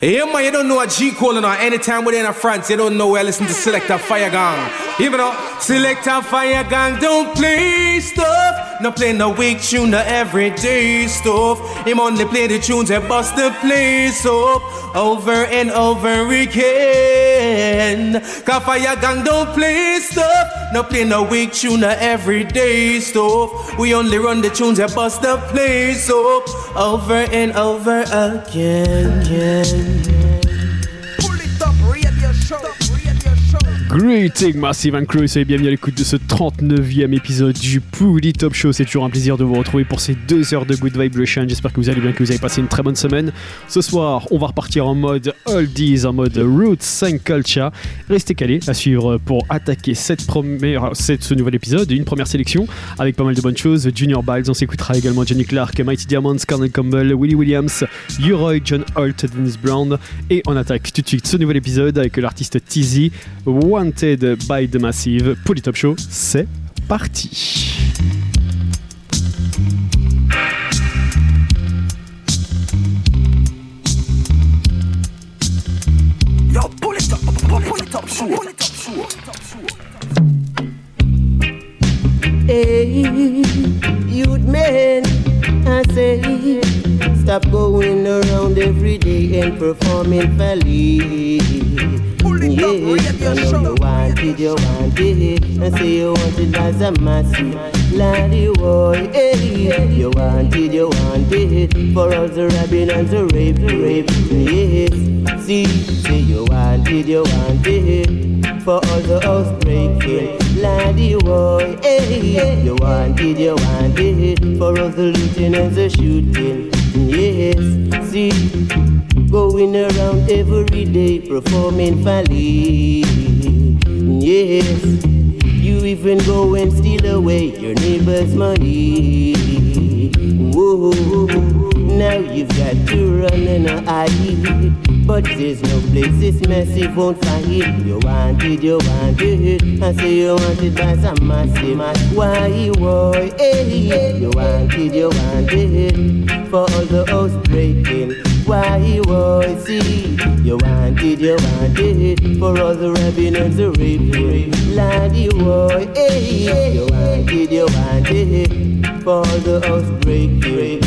Yeah, man, you don't know what G calling on. Anytime we're in a France, you don't know where I listen to Selector Fire Gang. Even though Selector Fire Gang don't play stuff. No play no weak tune, no everyday stuff. Him only play the tunes that bust the place up over and over again. Cause Fire Gang don't play stuff. No play no weak tune, no everyday stuff. We only run the tunes that bust the place up over and over again. again. Greeting Massive and Crew, et bienvenue à l'écoute de ce 39e épisode du Pouli Top Show. C'est toujours un plaisir de vous retrouver pour ces deux heures de Good Vibration. J'espère que vous allez bien, que vous avez passé une très bonne semaine. Ce soir, on va repartir en mode oldies, en mode Roots 5 Culture. Restez calés à suivre pour attaquer cette première, cette, ce nouvel épisode, une première sélection avec pas mal de bonnes choses. Junior Biles, on s'écoutera également Johnny Clark, Mighty Diamonds, Colonel Campbell, Willie Williams, U-Roy, John Holt, Dennis Brown. Et on attaque tout de suite ce nouvel épisode avec l'artiste Tizzy. Wanted by the Massive. Polytop Show, c'est parti. Hey, you'd men, I say, stop going around every day and performing folly. Yes, I know you want it, you want it, and say you want it as a massive laddie boy. Hey, you want it, you want it, for all the robbing and the rape, rape. Yes, see, say you want it, you want it, for all the house breaking. Laddie boy, hey, you want it, you want it, for all the looting and the shooting. Yes, see, going around every day performing folly. Yes, you even go and steal away your neighbor's money. Whoa, now you've got to run and hide, but there's no place this massive won't find. You want it, you want it, I say you want it by some massive. Why, boy, hey, you want it, you want it, for all the house breaking. Why, boy, see, you want it, you want it, for all the robbing and the raping. Laddie, boy, hey, you want it, you want it, for the house breaking.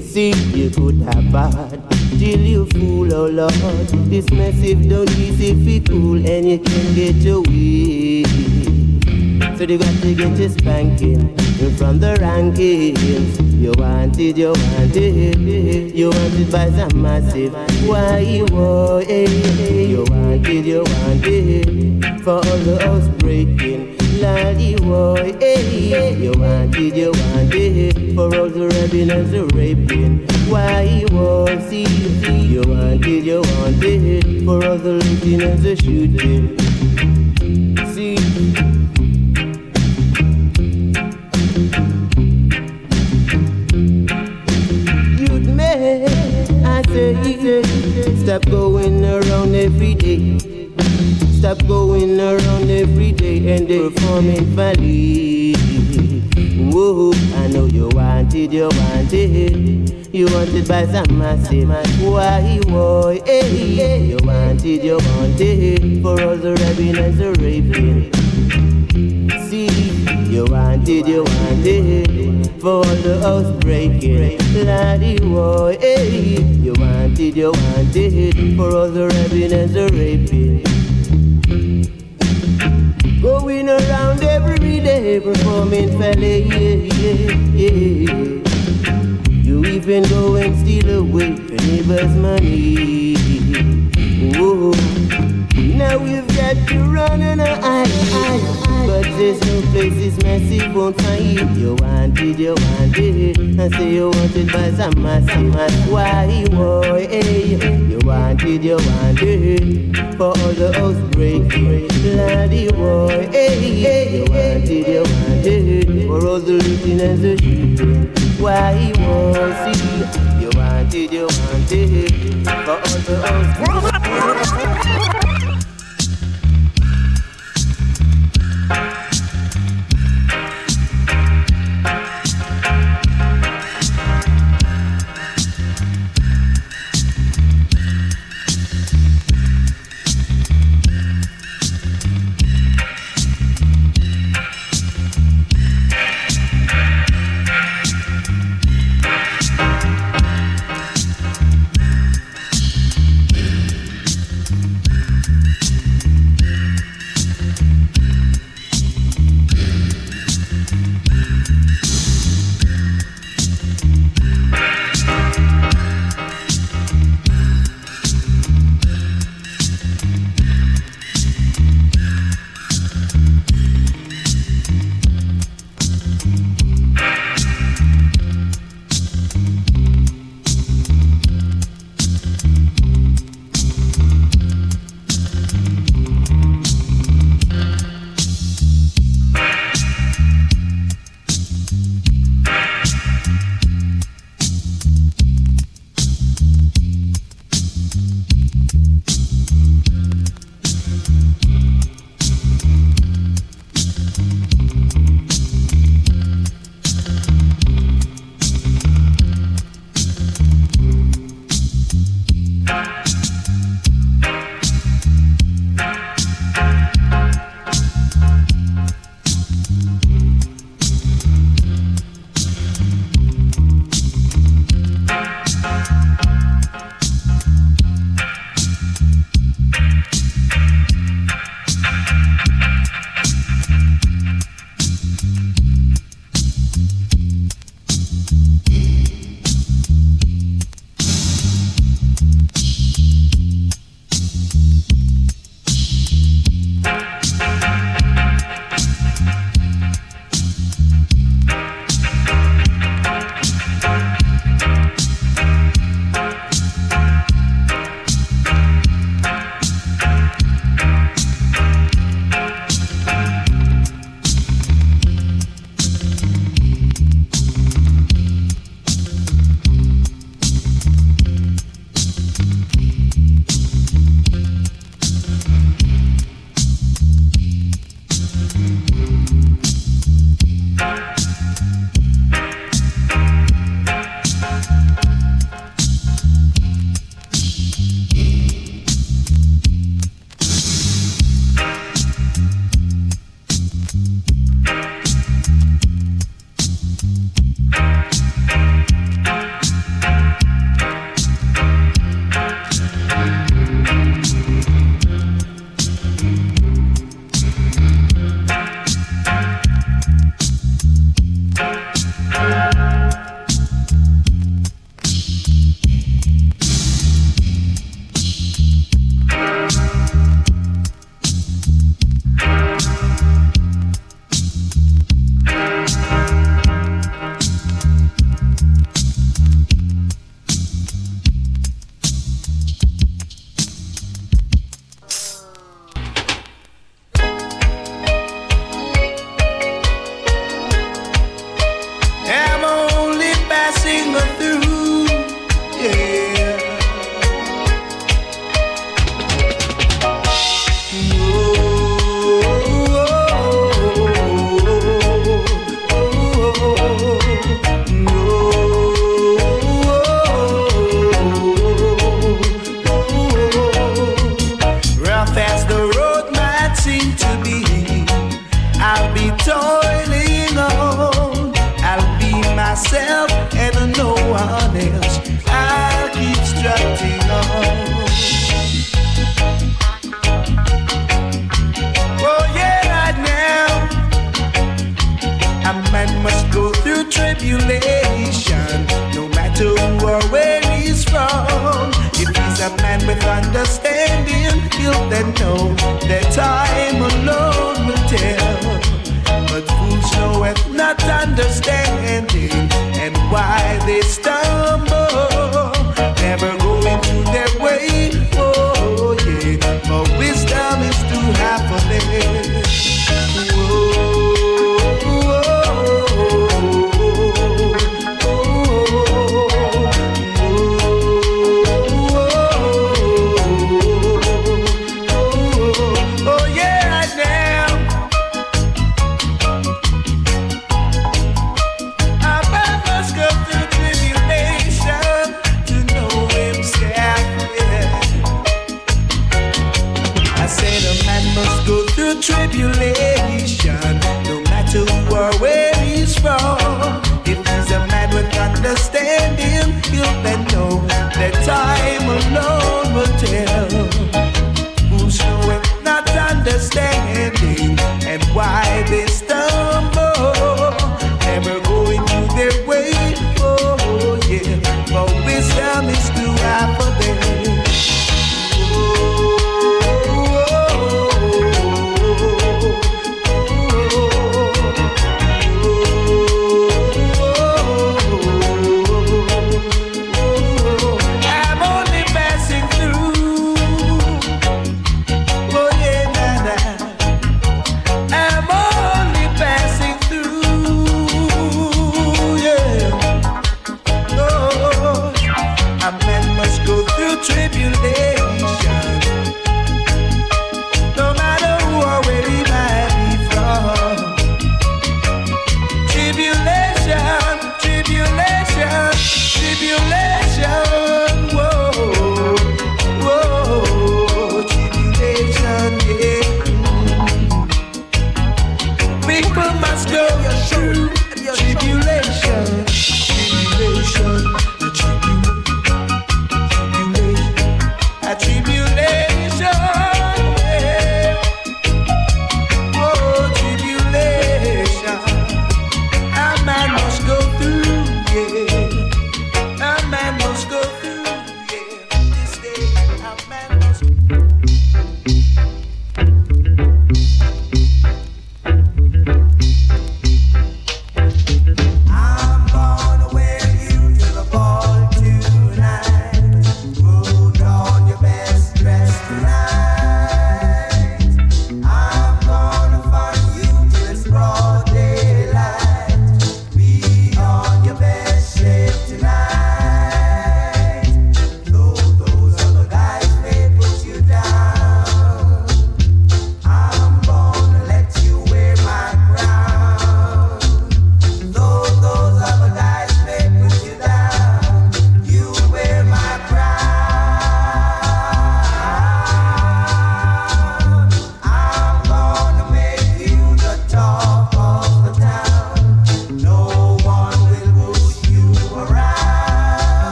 See, you could have bad till you fool, oh Lord. This massive don't easy you cool and you can get your way. So they got to get you spanking from the rankings. You want it, you want it, you want it by some massive. Why it? You want it, you want it for all the house breaking. Laddie boy, hey, you want it, you want it for all the rapping and the raping. Why you want see, you want it, you want it for all the looting and the shooting. Say, stop going around every day. Stop going around every day and performing folly. Whoa, I know you want it, you want it. You want it by some massive. Why, boy, hey, you want it, you want it. For all the robbing and the raping. You wanted, you wanted. For the house breaking. Laddie, boy, hey, you wanted, you wanted. For all the robbing and the raping. Going around every day performing felly, yeah, yeah, yeah. You even go and steal away your neighbor's money. Whoa. Now we've got to run and hide, hide, but there's no place this massive won't find. You want it, you want it, I say you want it by some massive. Why, boy, hey, you want it, you want it, for all the house breaking. Bloody boy, hey, you want it, you want it, for all the looting and the shooting. Why, boy, see, you want it, you want it, for all the house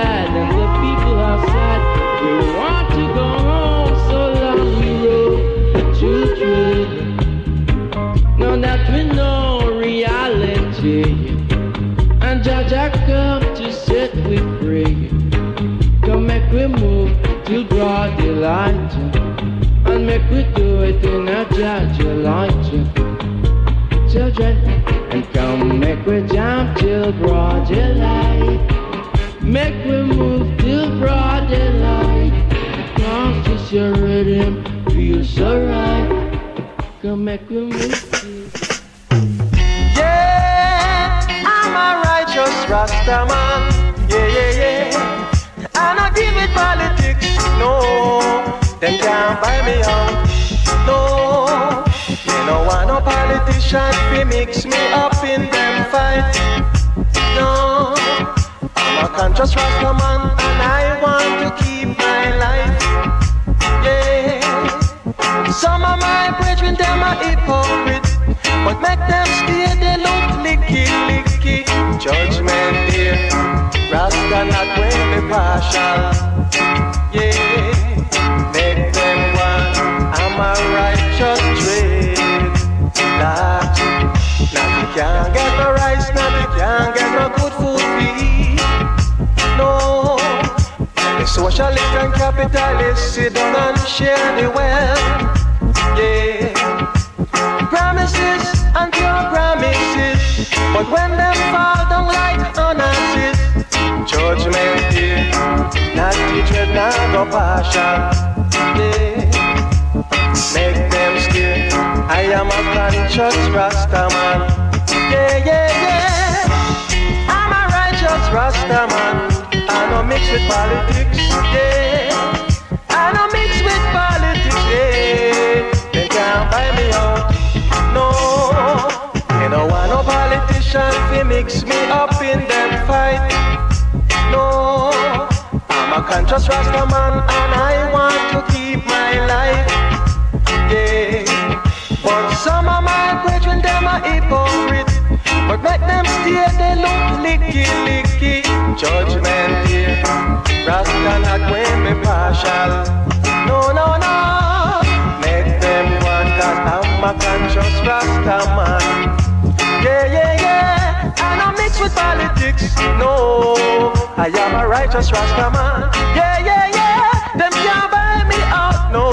bad mix me up in them fight. No, I'm a conscious Rasta man and I want to keep my life. Yeah. Some of my brethren, them are hypocrite, but make them stay, they look licky, licky. Judgment day, Rasta not when partial. And capitalist sit down and share the wealth. Yeah, promises and pure promises, but when them fall down like honestly, judgment day, not dread, not partial. Yeah, make them stay. I am a conscious Rasta man. Yeah, yeah, yeah. I'm a righteous Rasta man. I don't mix with politics. Yeah. I don't mix with politics. Yeah. They can't buy me out. No. They don't want no politician to mix me up in them fight. No. I'm a conscious Rasta man and I want to keep my life. Yeah. But some of my brethren, them are hypocrite. But make them stay, they look licky, licky. Judgment here. Rasta not when me partial. No, no, no. Make them one, cause I'm a conscious Rasta man. Yeah, yeah, yeah. I don't mix with politics. No, I am a righteous Rasta man. Yeah, yeah, yeah. Them can't buy me out. No,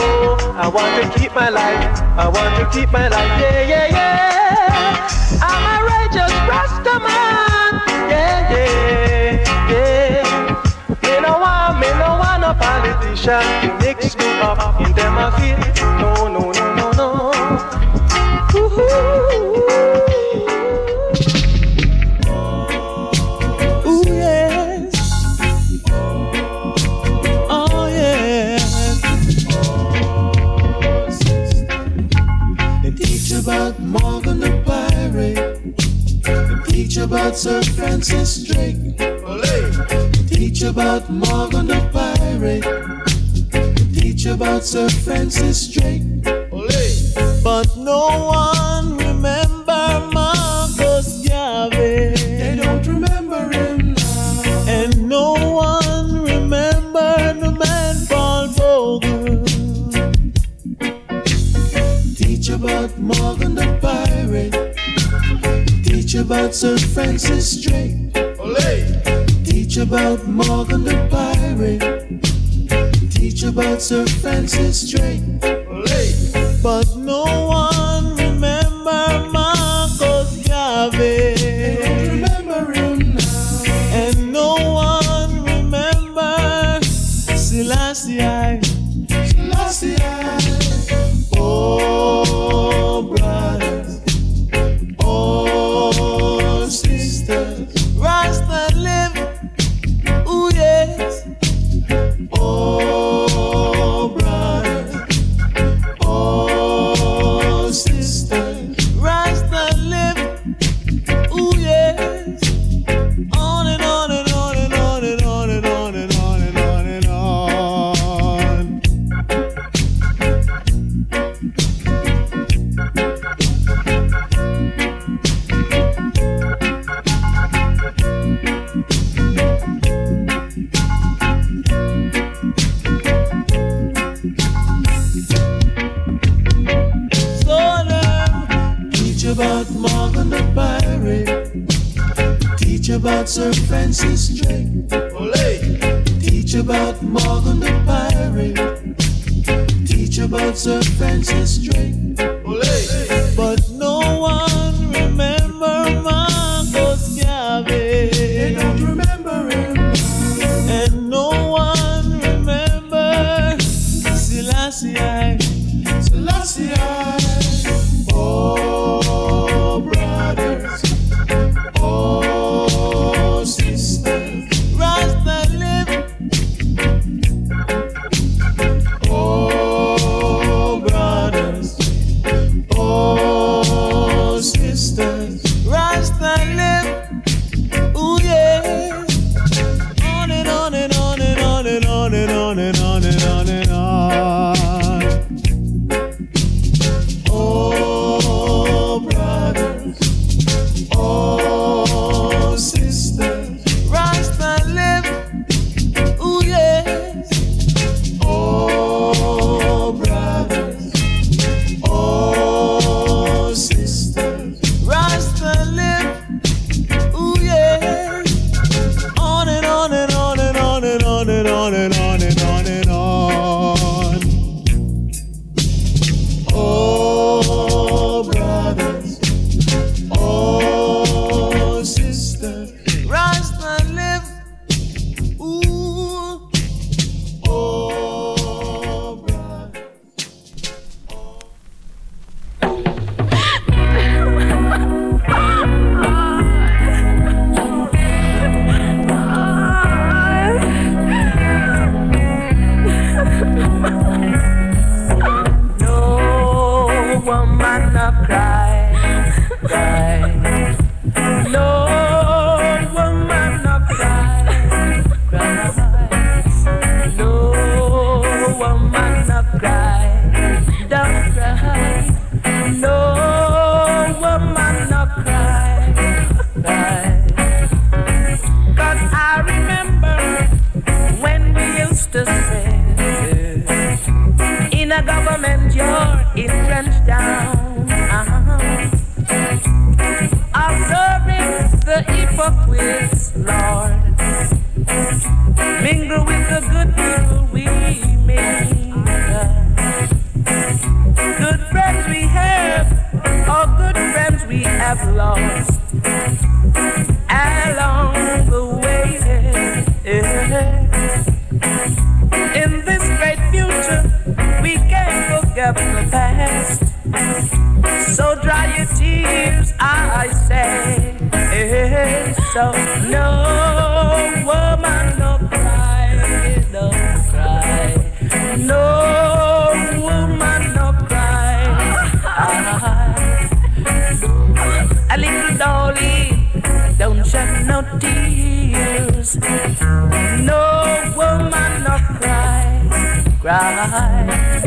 I want to keep my life. I want to keep my life. Yeah, yeah, yeah. I'm a just rest a man. Yeah, yeah, yeah. Me no want, me no want a politician to mix me up in them a feel. No, no, no, no, no. Ooh-hoo. Sir Francis Drake. Teach about Morgan the Pirate. Teach about Sir Francis Drake. But no one about Sir Francis Drake. Olay. Teach about Morgan the Pirate. Teach about Sir Francis Drake. Olay. But pra so no woman, no cry, no cry. No woman, no cry. A little dolly, don't shed no tears. No woman, no cry, cry.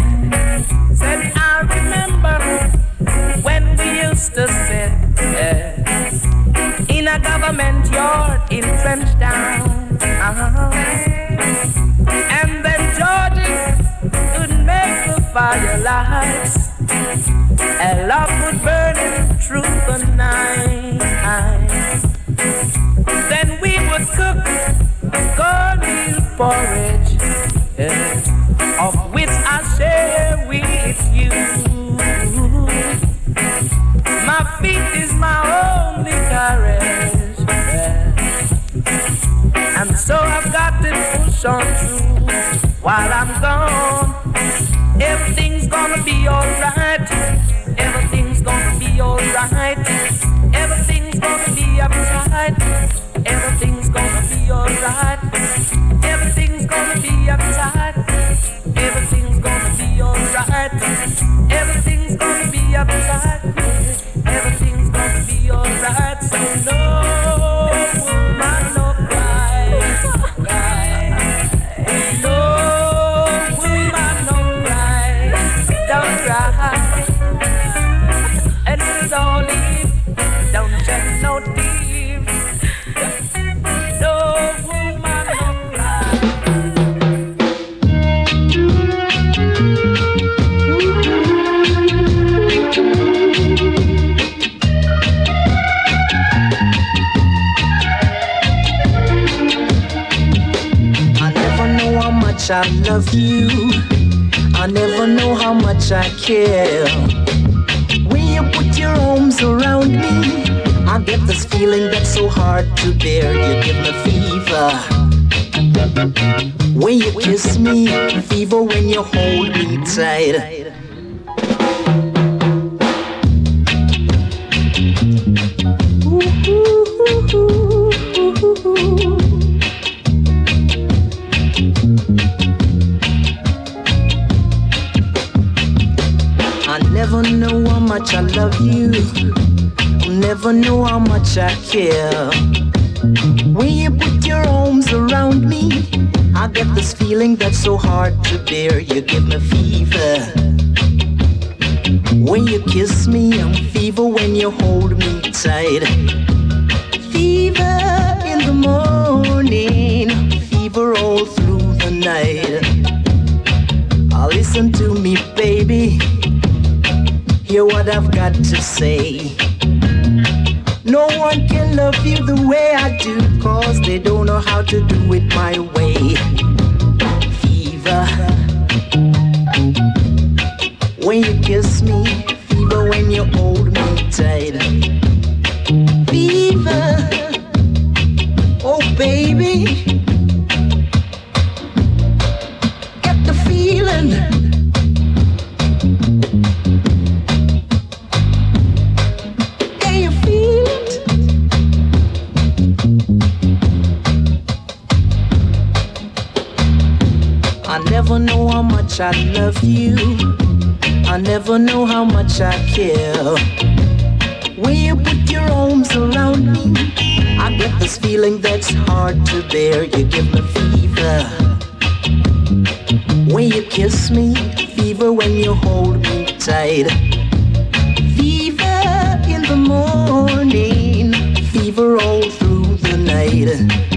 Firelights. And love would burn through the night. Then we would cook cornmeal porridge, eh, of which I share with you. My feet is my only carriage, eh, and so I've got to push on through while I'm gone. Be alright. Everything's gonna be alright. Everything's gonna be uptight. Everything's gonna be alright. Everything's gonna be uptight. Love you. I never know how much I care. When you put your arms around me, I get this feeling that's so hard to bear. You give me fever. When you kiss me, fever when you hold me tight. I never know how much I love you. I'll never know how much I care. When you put your arms around me, I get this feeling that's so hard to bear. You give me fever. When you kiss me, I'm fever when you hold me tight. Fever in the morning, fever all through the night. Listen to me, baby. Hear what I've got to say. No one can love you the way I do, cause they don't know how to do it my way. Fever. When you kiss me, fever when you hold me tight. Fever. Oh, baby. I love you. I never know how much I care. When you put your arms around me, I get this feeling that's hard to bear. You give me fever. When you kiss me, fever when you hold me tight. Fever in the morning, fever all through the night.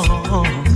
Me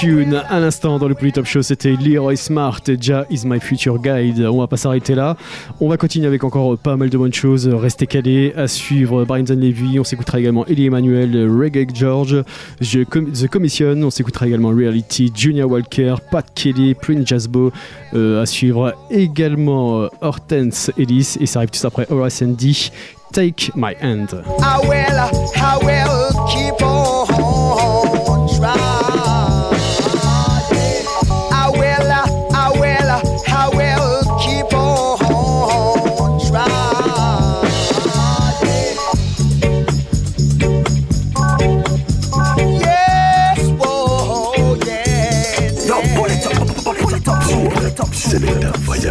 Tune. À l'instant, dans le Polytop Show, c'était Leroy Smart, Ja is my future guide. On va pas s'arrêter là. On va continuer avec encore pas mal de bonnes choses. Restez calés. À suivre, Brian Levy. On s'écoutera également Elie Emmanuel, Reggae George, The Com- The Commission. On s'écoutera également Reality, Junior Walker, Pat Kelly, Prince Jasbo. Euh, à suivre également euh, Hortense Ellis. Et ça arrive tout après Horace Andy. Take my hand. Keep on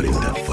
mentalidad.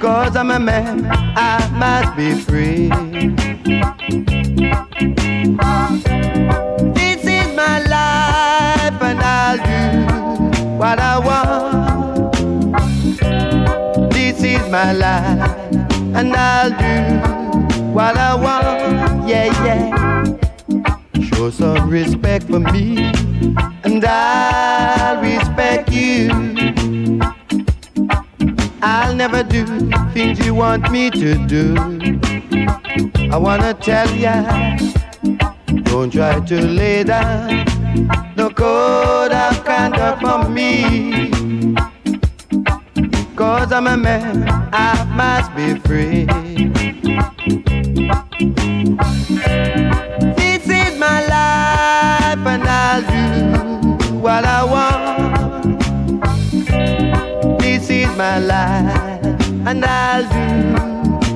Cause I'm a man, I must be free. This is my life and I'll do what I want. This is my life and I'll do what I want. Yeah, yeah. Show some respect for me want me to do. I wanna tell ya, don't try to lay down no code of conduct for me. Cause I'm a man, I must be free.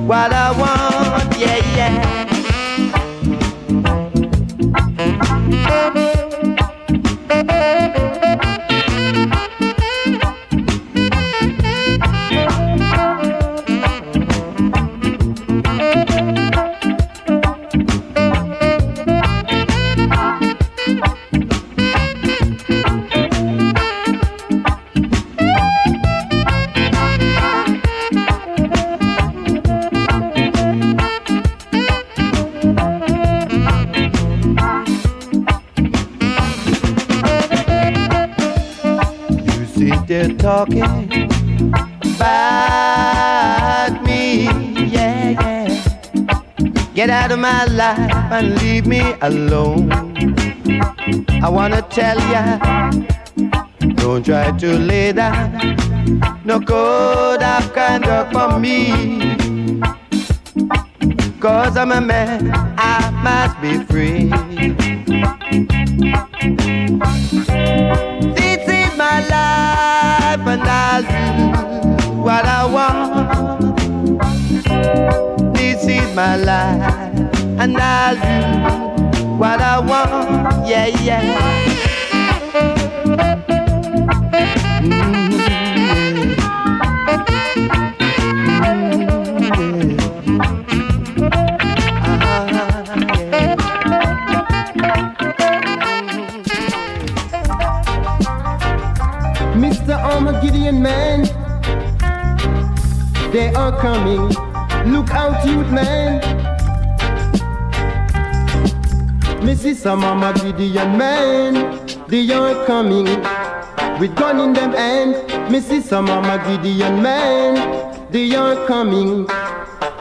What I want. Yeah, yeah. My life and leave me alone. I wanna tell ya, don't try to lay down no code of conduct for me. Cause I'm a man, I must be free. This is my life and I'll do what I want. This is my life and I'll do what I want. Yeah, yeah. Mm-hmm. Mr. Armageddon man, they are coming. Look out, youth man. Mrs. Some Armageddon man, they are coming. With gun in them hand, Mrs. Some Armageddon man, they are coming.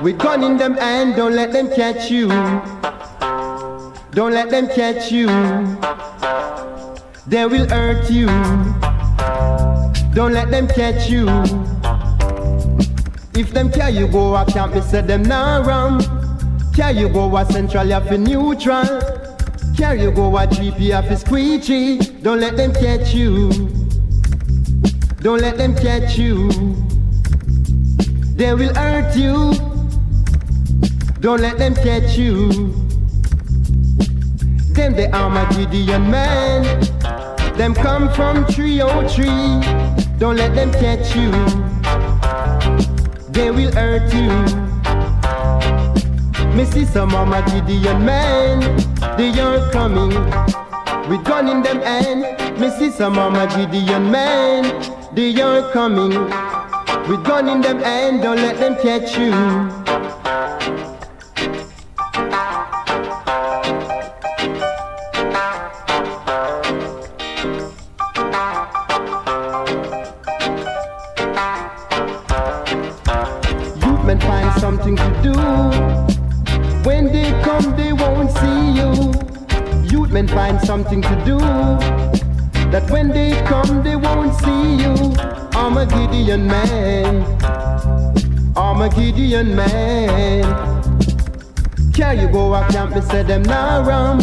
With gun in them hand, don't let them catch you. Don't let them catch you. They will hurt you. Don't let them catch you. If them carry you go I can't me say them nah ram. Carry you go a central, you fi neutral. Carry you go a GP, you fi squeegee. Don't let them catch you. Don't let them catch you. They will hurt you. Don't let them catch you. Them they are the Armageddon man. Them come from 303. Don't let them catch you. They will hurt you. Me see some Armageddon men, They are coming with gun in them hand. Me see some Armageddon men, They are coming with gun in them hand. Don't let them catch you. Find something to do. That when they come, they won't see you. I'm a Gideon man. I'm a Gideon man. Can you go a camp? Me say them nah ram.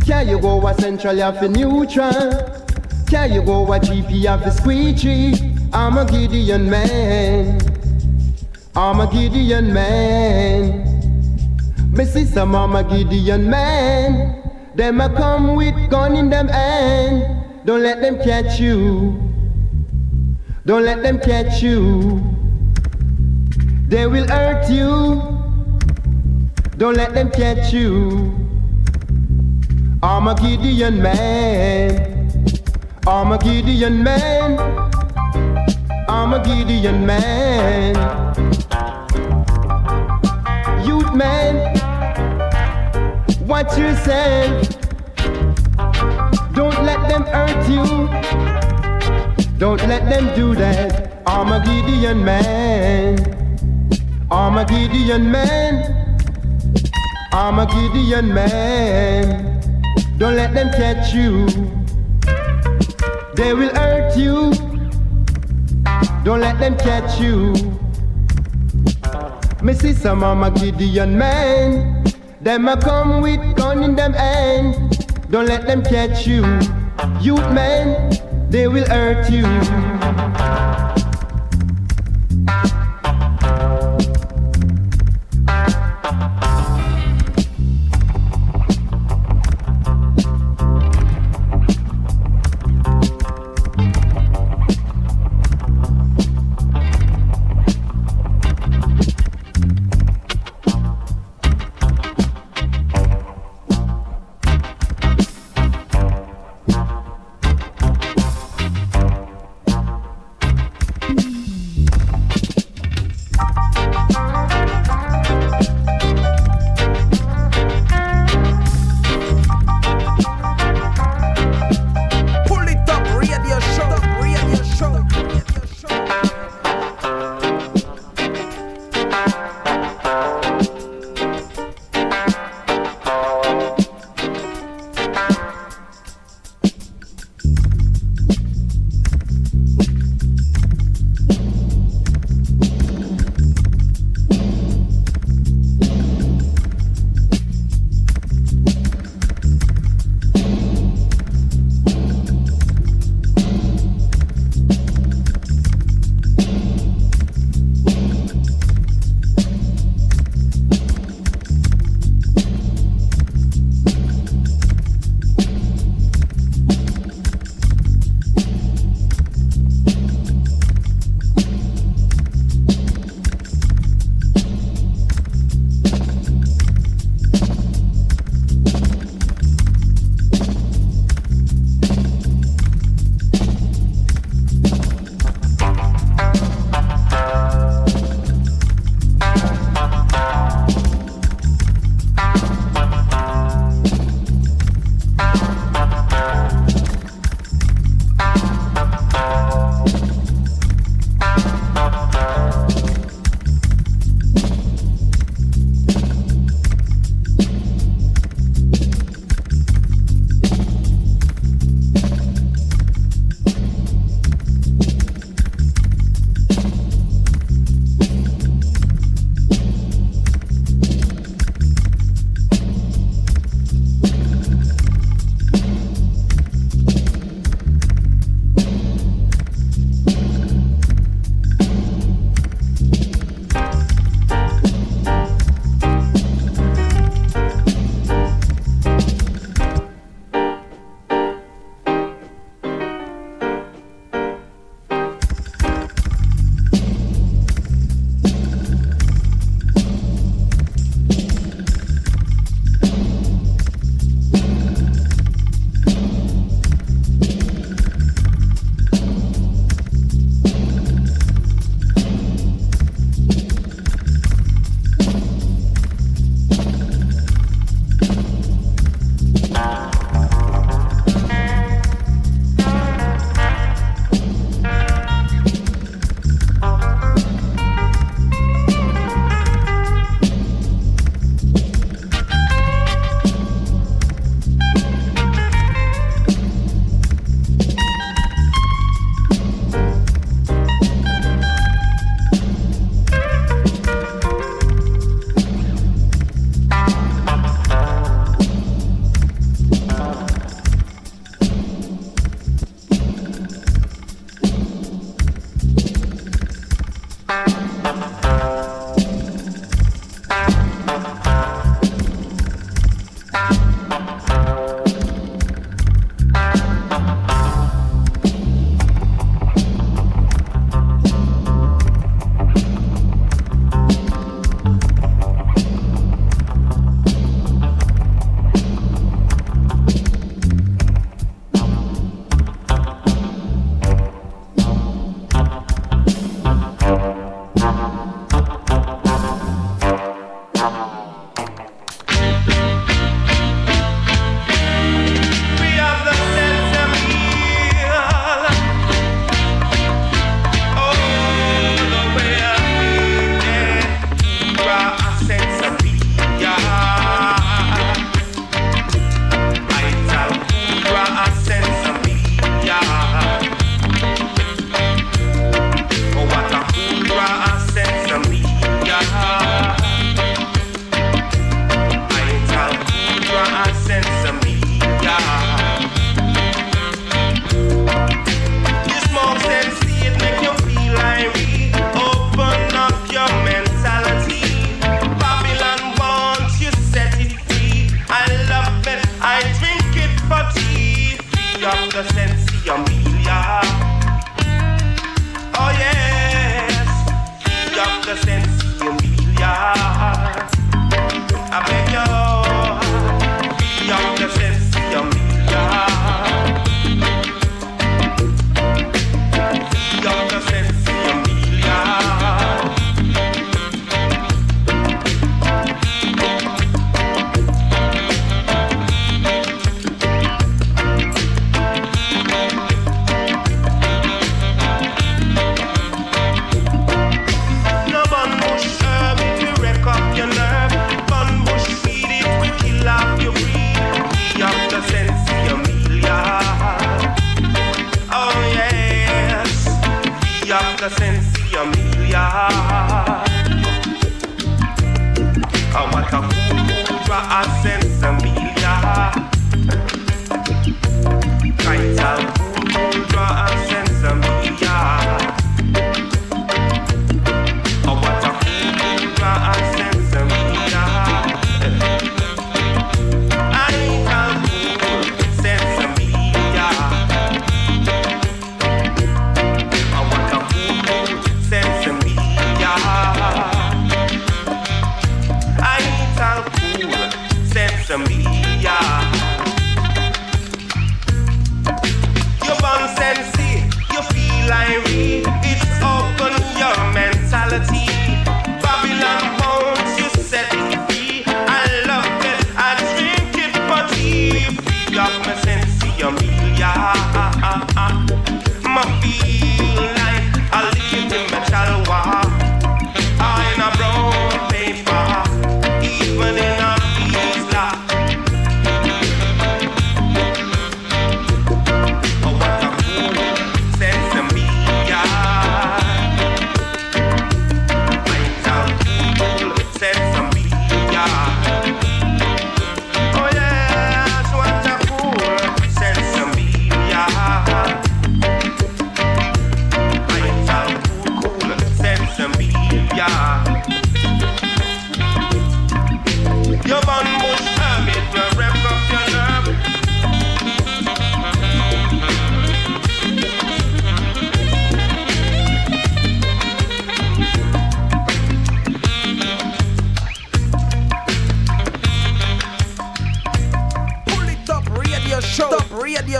Can you go a central? You fi neutral. Can you go a GP of the squeegee? I'm a Gideon man. I'm a Gideon man. Me I'm a Gideon man. Them a come with gun in them hand. Don't let them catch you. Don't let them catch you. They will hurt you. Don't let them catch you. I'm a Gideon man. I'm a Gideon man. I'm a Gideon man. Youth man, watch yourself. Don't let them hurt you. Don't let them do that. I'm a Gideon man. I'm a Gideon man. I'm a Gideon man. Don't let them catch you. They will hurt you. Don't let them catch you. Me see some my Gideon man. Them a come with gun in them hand. Don't let them catch you. Youth man, they will hurt you.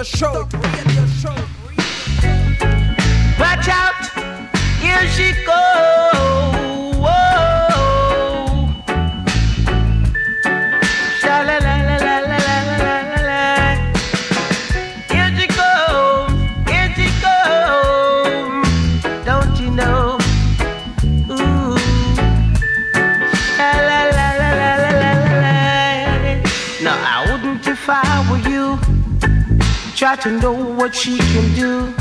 Show. She can do.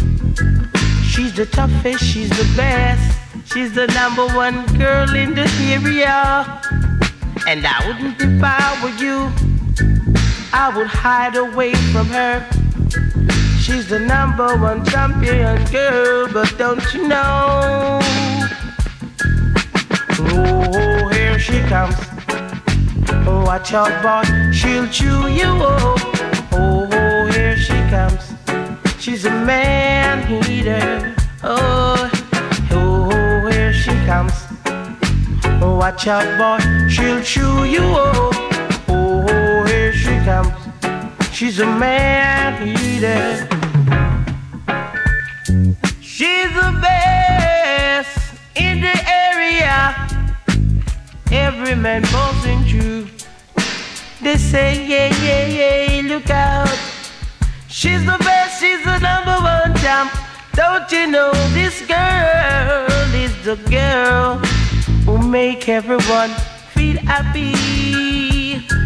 She's the toughest, she's the best. She's the number one girl in the area. And I wouldn't if I were you. I would hide away from her. She's the number one champion girl, but don't you know? Oh, here she comes. Watch out, boy, she'll chew you up. Oh, here she comes. She's a man eater. Oh, oh, here she comes. Oh, watch out, boy, she'll chew you up. Oh, here she comes. She's a man eater. She's the best in the area. Every man buzzing through. They say, yeah, yeah, yeah, look out. She's the she's the number one champ. Don't you know this girl is the girl who make everyone feel happy?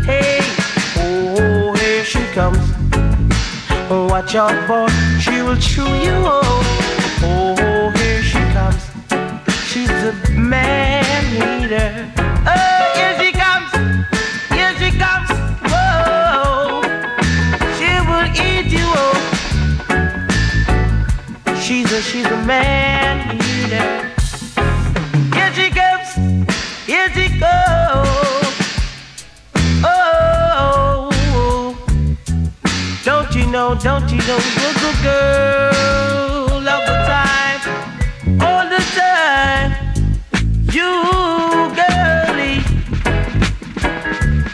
Hey, oh, here she comes. Watch out, boy, she will chew you up. Oh, here she comes. She's a man eater. Know? Don't you know? You're the girl of the time, all the time. You girlie,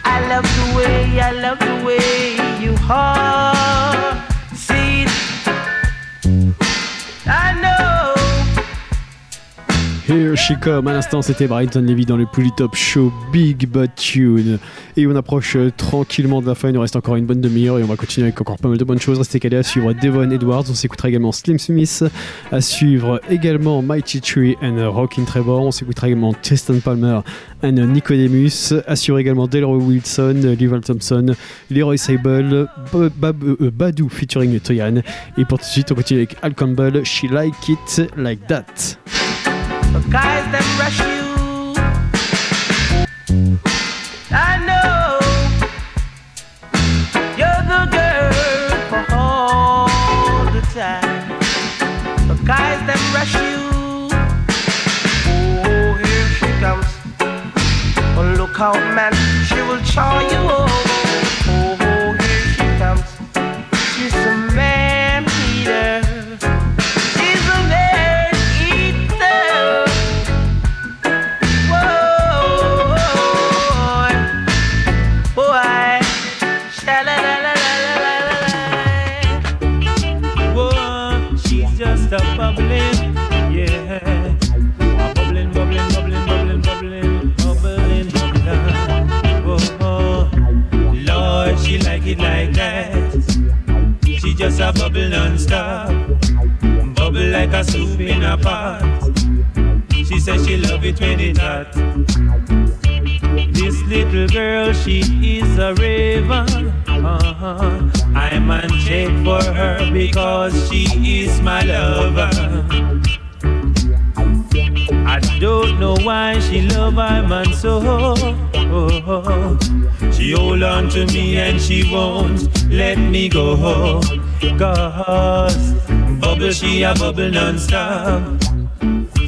I love the way, I love the way you are. Here she à l'instant c'était Brighton Levy dans le Top Show Big Bad Tune. Et on approche euh, tranquillement de la fin, il nous reste encore une bonne demi-heure et on va continuer avec encore pas mal de bonnes choses. Restez calés à suivre Devon Edwards, on s'écoutera également Slim Smith, à suivre également Mighty Tree and Rockin' Trevor, on s'écoutera également Tristan Palmer and Nicodemus, à suivre également Delroy Wilson, Leval Thompson, Leroy Sable, Bab- euh, Badou featuring Toyan. Et pour tout de suite, on continue avec Al Campbell, She Like It Like That. But guys that rush you. I know you're the girl for all the time. But guys that rush you. Oh, here she comes. Oh, look out, man, she will chaw you. Oh, bubble like a soup in a pot. She says she love it when it's hot. This little girl, she is a raven. Uh-huh. I'm on check for her because she is my lover. I don't know why she love I man so. Oh, she hold on to me and she won't let me go. Cause bubble she a bubble non-stop.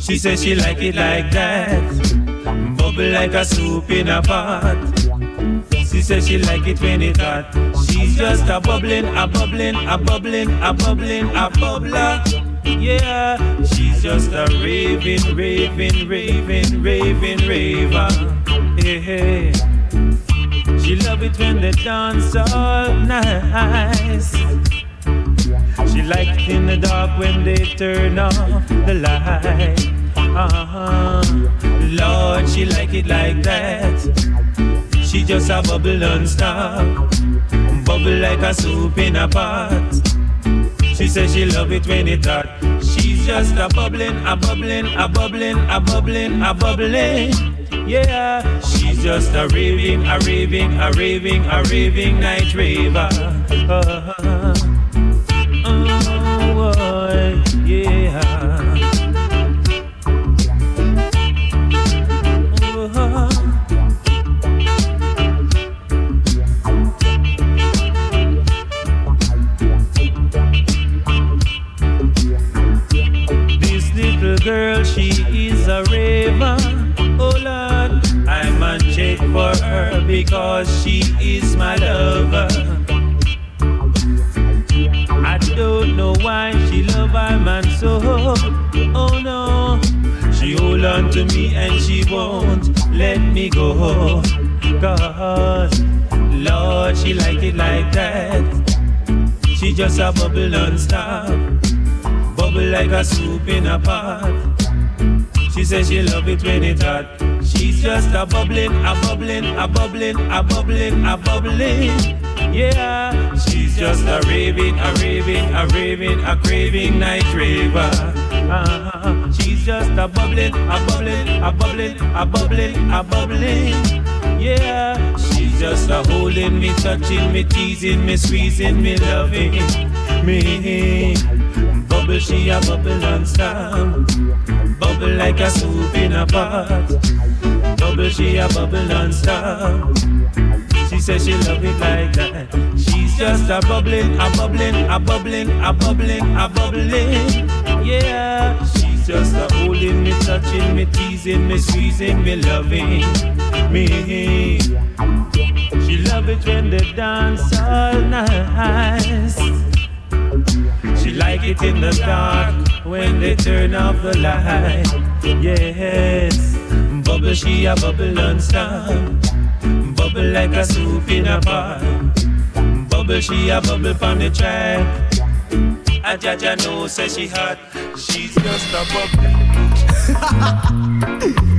She says she like it like that. Bubble like a soup in a pot. She says she like it when it hot. She's just a bubbling, a bubbling, a bubbling, a bubbling, a bubbler. Yeah, she's just a raving, raving, raving, raving, raver. Yeah. She love it when they dance all nice. Like in the dark when they turn off the light. Uh-huh. Lord, she like it like that. She just a bubble non-stop. Bubble like a soup in a pot. She says she love it when it hot. She's just a bubbling, a bubbling, a bubbling, a bubbling, a bubbling. Yeah, she's just a raving, a raving, a raving, a raving night raver. Uh-huh. Soup in a pot. She says she love it when it hot. She's just a bubbling, a bubbling, a bubbling, a bubbling, a bubbling. Yeah, she's just a raving, a raving, a raving, a craving night raver. Uh-huh. She's just a bubbling, a bubbling, a bubbling, a bubbling, a bubbling. Yeah, she's just a holding me, touching me, teasing me, squeezing me, loving me. Bubble, she a bubble non-stop. Bubble like a soup in a pot. Bubble, she a bubble non-stop. She says she love it like that. She's just a bubbling, a bubbling, a bubbling, a bubbling, a bubbling. Yeah, she's just a holding me, touching me, teasing me, squeezing me, loving me. She love it when they dance all nice. Like it in the dark when they turn off the light. Yes, bubble she a bubble non-stop. Bubble like a soup in a pot. Bubble she a bubble on the track. A jaja know say she hot. She's just a bubble.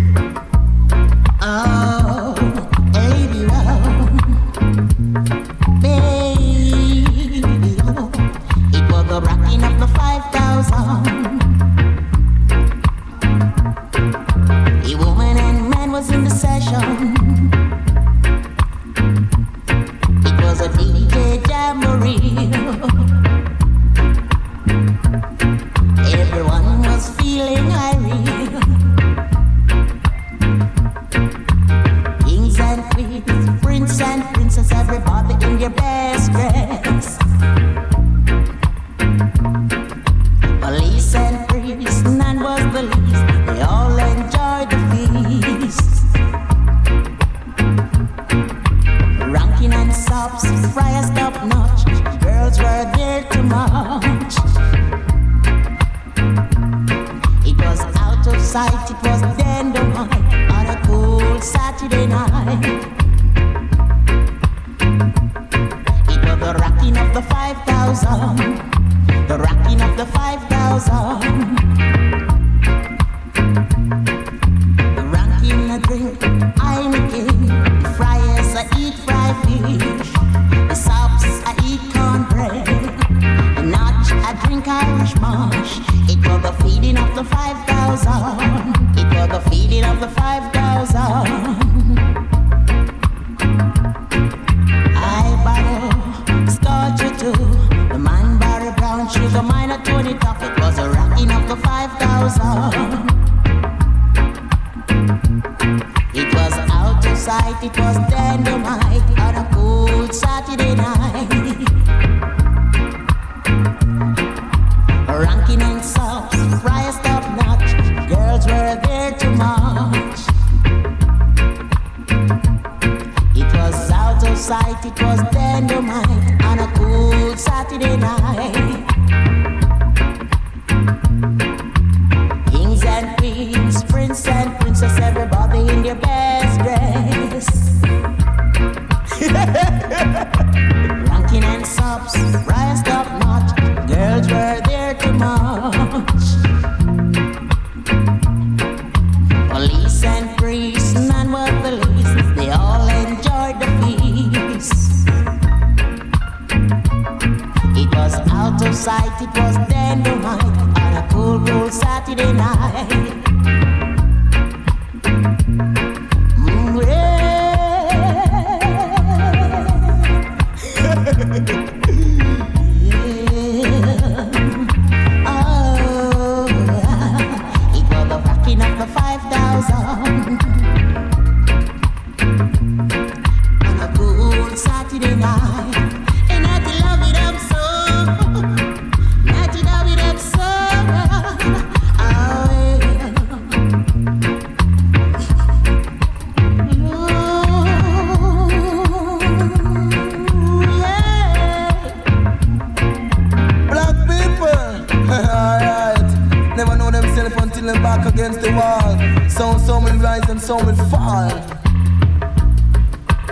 them back against the wall. So so many rise and so many fall.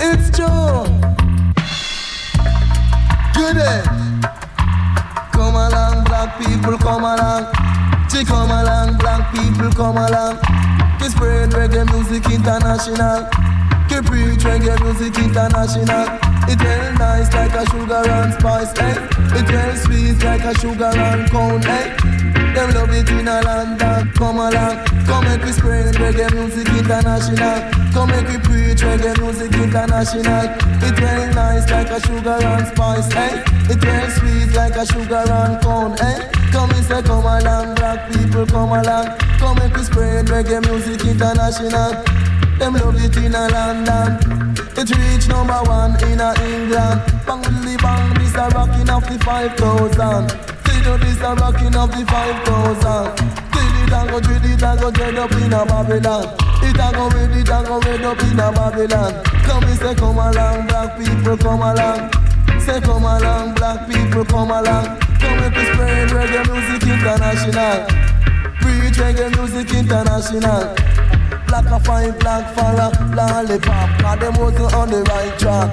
It's true. Good day. Come along, black people, come along. She come along, black people, come along. We spread reggae music international. We preach reggae music international. It well nice like a sugar and spice, eh? It well sweet like a sugar and cone, eh? Them love it in a London, come along Come make we spread reggae music international Come make we preach reggae music international It well nice like a sugar and spice, eh? It well sweet like a sugar and cone, eh? Come and say come along, black people come along Come make we spread reggae music international Them love it in a London it reach number one in a England. Bang the bang, this a rocking of the 5,000. Still this a rocking of the 5,000. Till it a go dread, it a go dread up in a Babylon. It a go red, it a go red up in a Babylon. Come and say come along, black people come along. Say come along, black people come along. Come we spread reggae music international. Preach reggae music international. Black a fine, black fella, lollipop. Cause them wasn't on the right track.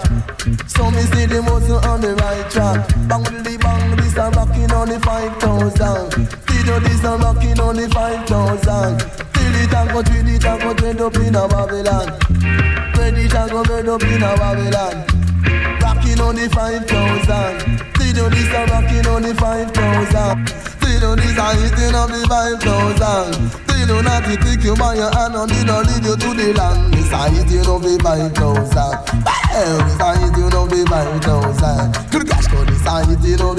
So me see them wasn't on the right track. Bang the bang, this a rocking on the 5,000 Still this a rocking on the 5,000 Till it a go, till it a go, trend up in a Babylon When it a go, red up in a Babylon Rocking on the 5,000 Still this a rocking on the 5,000 Still this a hitting of the 5,000 Still not to take you by your hand and it not lead you to the land. This a hitting of the 5,000 Well, this a hitting of the 5,000 Good gosh, God, this a hitting of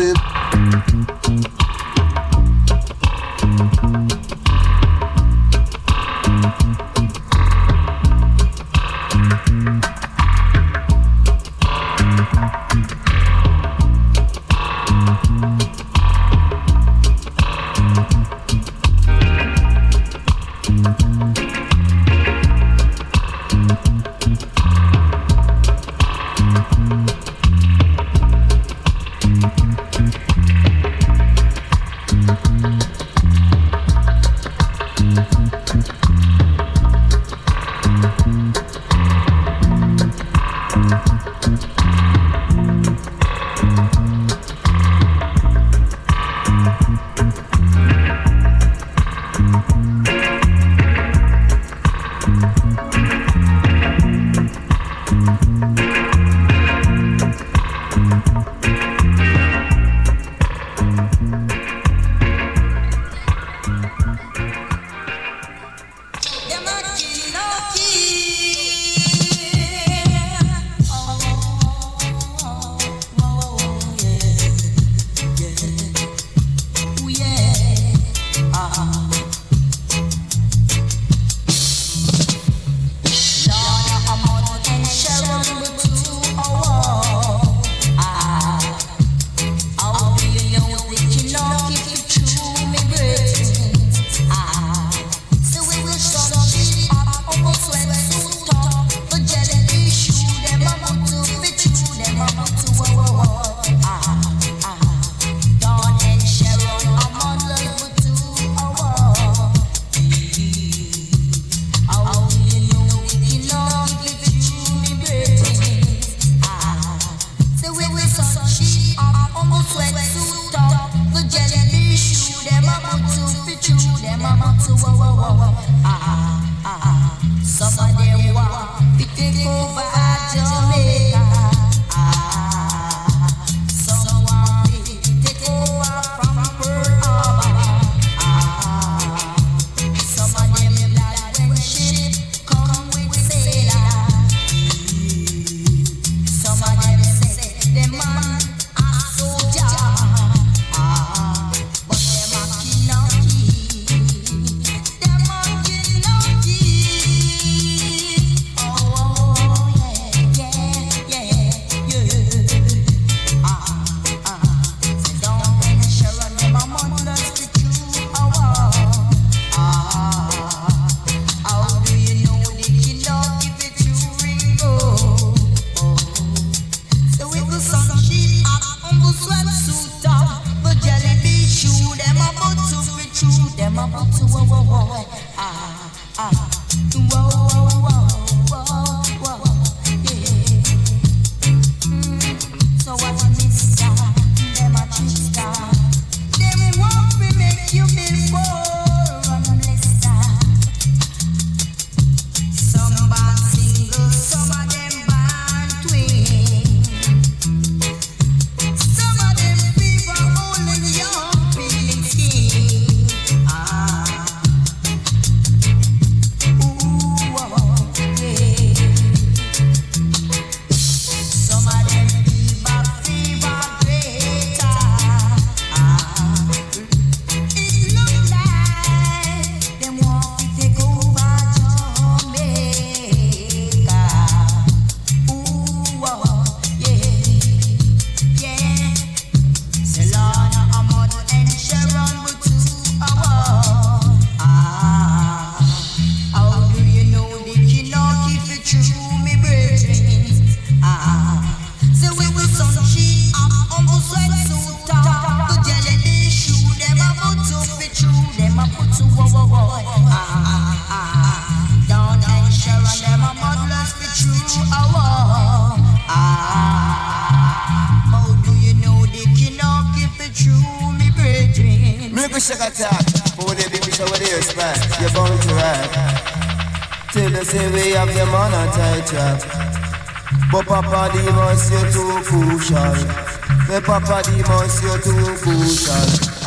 Papa Demons, you're too crucial.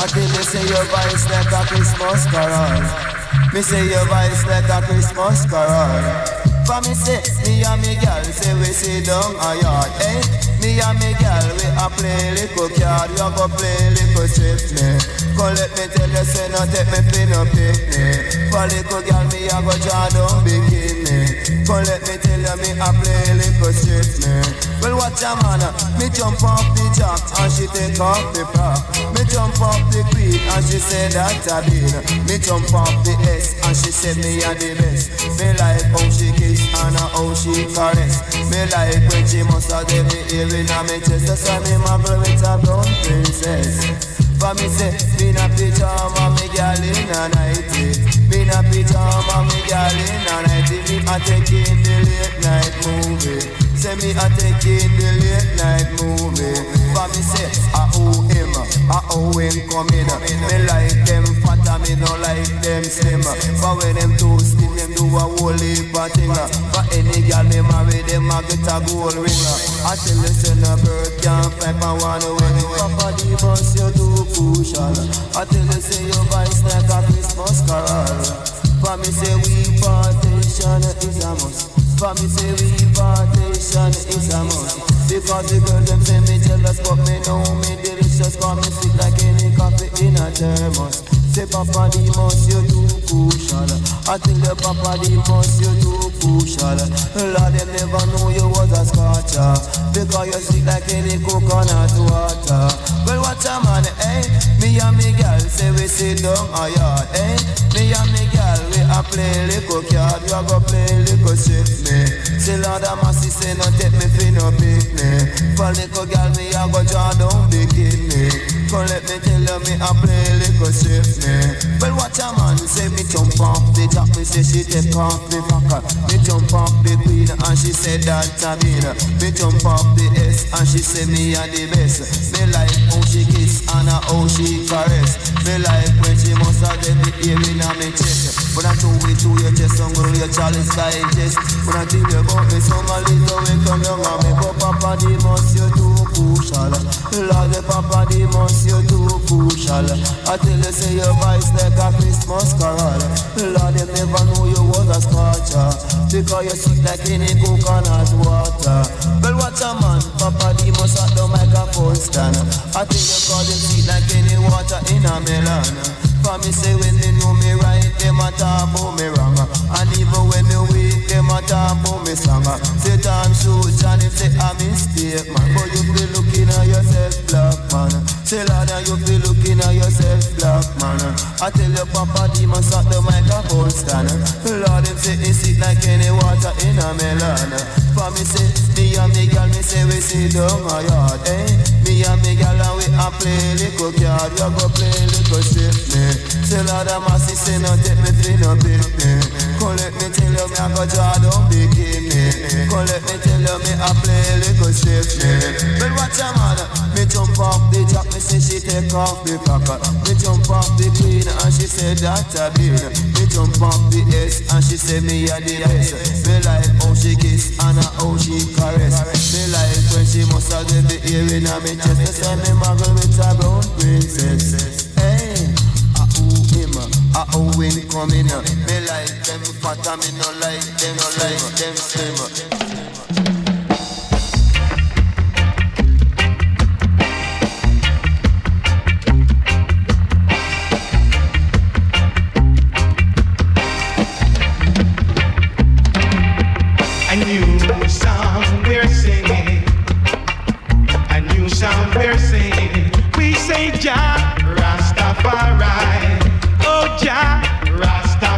I think they say your voice like a Christmas carol. Me say your voice like a Christmas carol. For me say, me and me girl say we sit down a yard, eh? Me and me girl we a play little card, a go play little strip me. Come let me tell you, say no take me fi no picnic. For little girl me a go draw down. Come let me tell you, me a play little strip me. Well watch a man, me jump off the jack and she take off the prop. Me jump off the queen and she say that a bean. Me jump off the S and she say me a the best. Me like how she kiss and how she caress. Me like when she them me ear in me chest. That's why me marvel with a brown princess. For me say, me na pajama, me gal I take in the late night movie. Say me take in the late night movie. For me say I owe him, I owe him coming. Me like them fat and me no like them slim. But when them too slim, them do a whole heap of thing. For any girl me marry, them a get a gold ring. I tell you, say no bird can't fight and wanna win. Papa boss, you too crucial. I tell you, say your voice like a Christmas carol. For me say we partition is a must. For me say we partition is a must. Because the girl them say me jealous, but me know me delicious. Cause me sweet like any coffee in a thermos. Say Papa the most you too crucial. I tell you Papa the most you too crucial. Lord them never know you was a scotcher. Because you sweet like any coconut water. Well watch a man, eh? Me and me girl say we sit down a yard, eh? Me and me girl a play little card. We a go play little shit me. Say Lord a massy say no take me fi no pick me. For little girl me a go draw down bikini. Come let me tell you me a play little shit me. Well watch a man say me jump off the top. Me say she take off the fucker. Me jump off the queen and she said that I mean. Me jump off the S and she say me a the best. Me like how she kiss and how she caress. Me like when she must have the ear in a me chest. Do it to your chest, I'm gonna your chalice digest. When I you about me, some a little way come young on me, but Papa the most you too crucial. Lord the Papa the most you too crucial. I tell you say your voice like a Christmas carol. Lord them never know you was a scotcher because you sweet like any coconut water. Well watch a man, Papa the most at the microphone stand. I tell you cause them sweet like any water in a melon. For me say when they know me right, them a talk about me wrong. And even when me them a talk about me song. Say time shoot, and if say a mistake, man. But you be looking at yourself, black man. Say and you be looking at yourself, black man. I tell you, Papa Demon at the microphone stand. Lord, him say it's it like any water in a melon. For me say, me and me girl, me say we sit down a yard, eh? Me and me girl and we a play little card, a go play little shit, me. Say Lord a massy say no take me fi no pick me. Come let me tell you me a go draw down bikini. Come let me tell you me a play little me. But watch a man, me jump off the jack, me say she take off the pocket. Me jump off the queen and she say that a bean. Me jump off the S and she say me a the best. Me like how she kiss and how she caress. Me like when she must have the ear in a me chest. Me say me muggle with a brown princess. Who him, a who. Me like them fat and me no like them, no like them slim.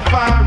Rastafari.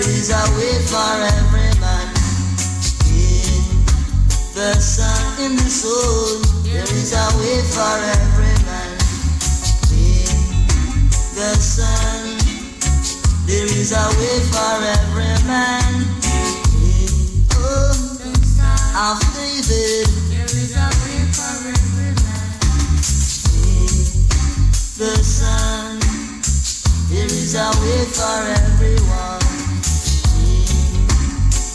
There is a way for every man in the sun, in the soul. There is a way for every man in the sun. There is a way for every man in oh, the sun. After evil, there is a way for every man in the sun. There is a way for everyone.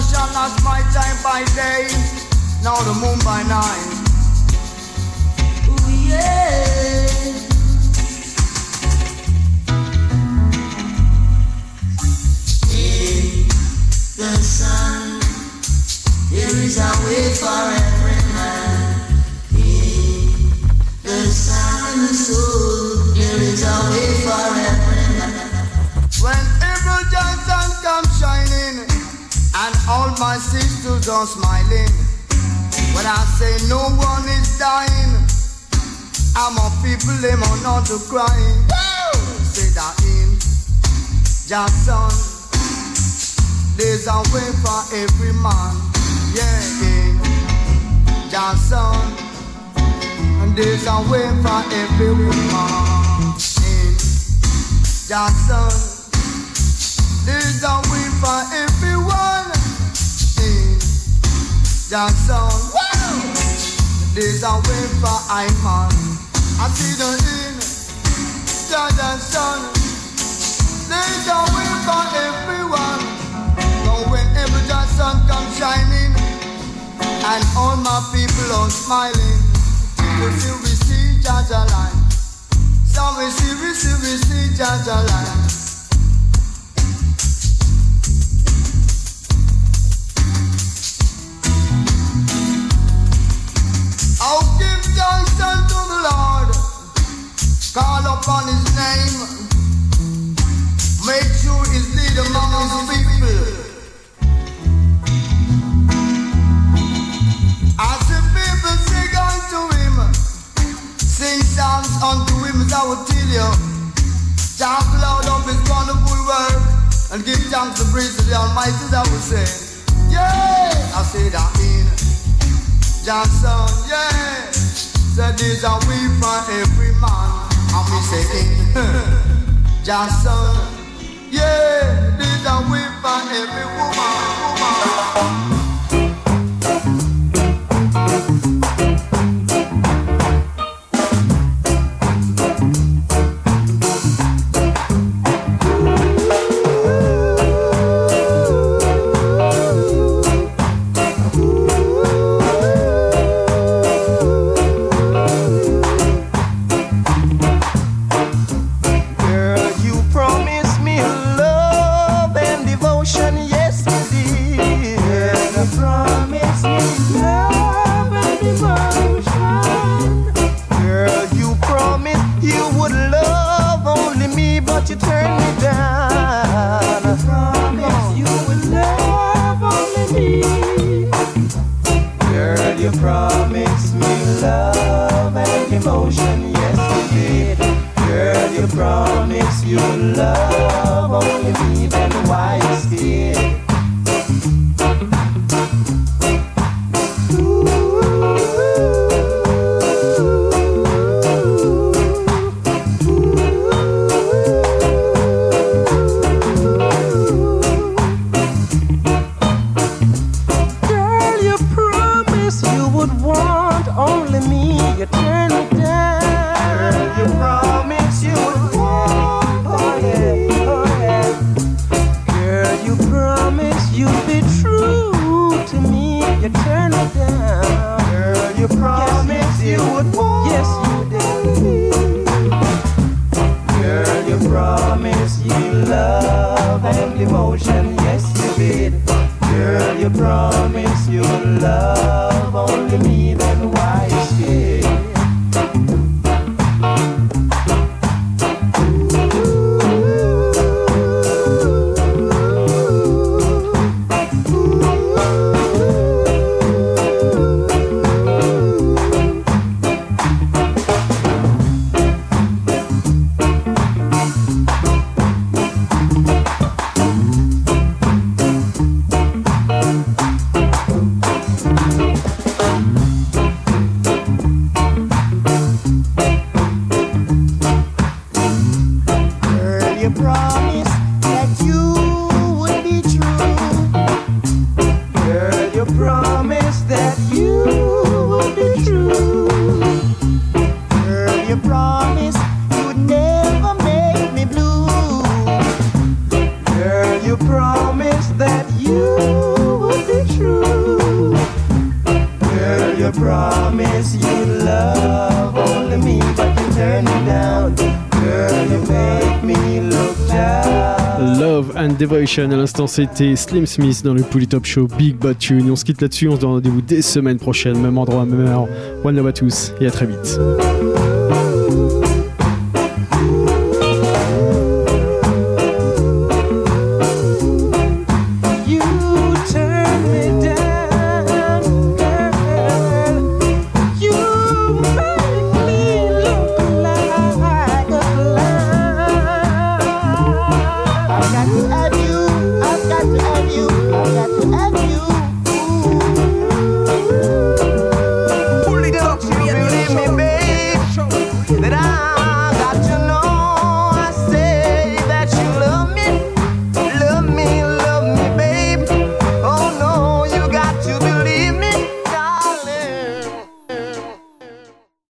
shall not my time by day, now the moon by night. Are smiling. When I say no one is dying, I'm a people them are not to crying. Say that in Jackson, there's a way for every man. Yeah, in Jackson, and there's a way for every woman. In Jackson. There's a way for everyone Jackson. There's a way for Iman. I see the in Jackson. There's a way for everyone. So whenever Jackson comes shining, and all my people are smiling, we see we see Jaja line. So we see we see we see Jaja line. Upon his name. Make sure he's lead among his people. As the people sing unto him, sing songs unto him as I will tell you. Talk loud of his wonderful work and give thanks and praise to the Almighty as I will say. Yeah, I say that in. Jackson, yeah. Said there's a way for every man. And we say in Jackson, yeah. There's a way for every woman. woman. À l'instant c'était Slim Smith dans le Pouli Top Show Big Bad Tune. On se quitte là-dessus, on se donne rendez-vous dès semaine prochaine, même endroit, même heure. One love à tous et à très vite.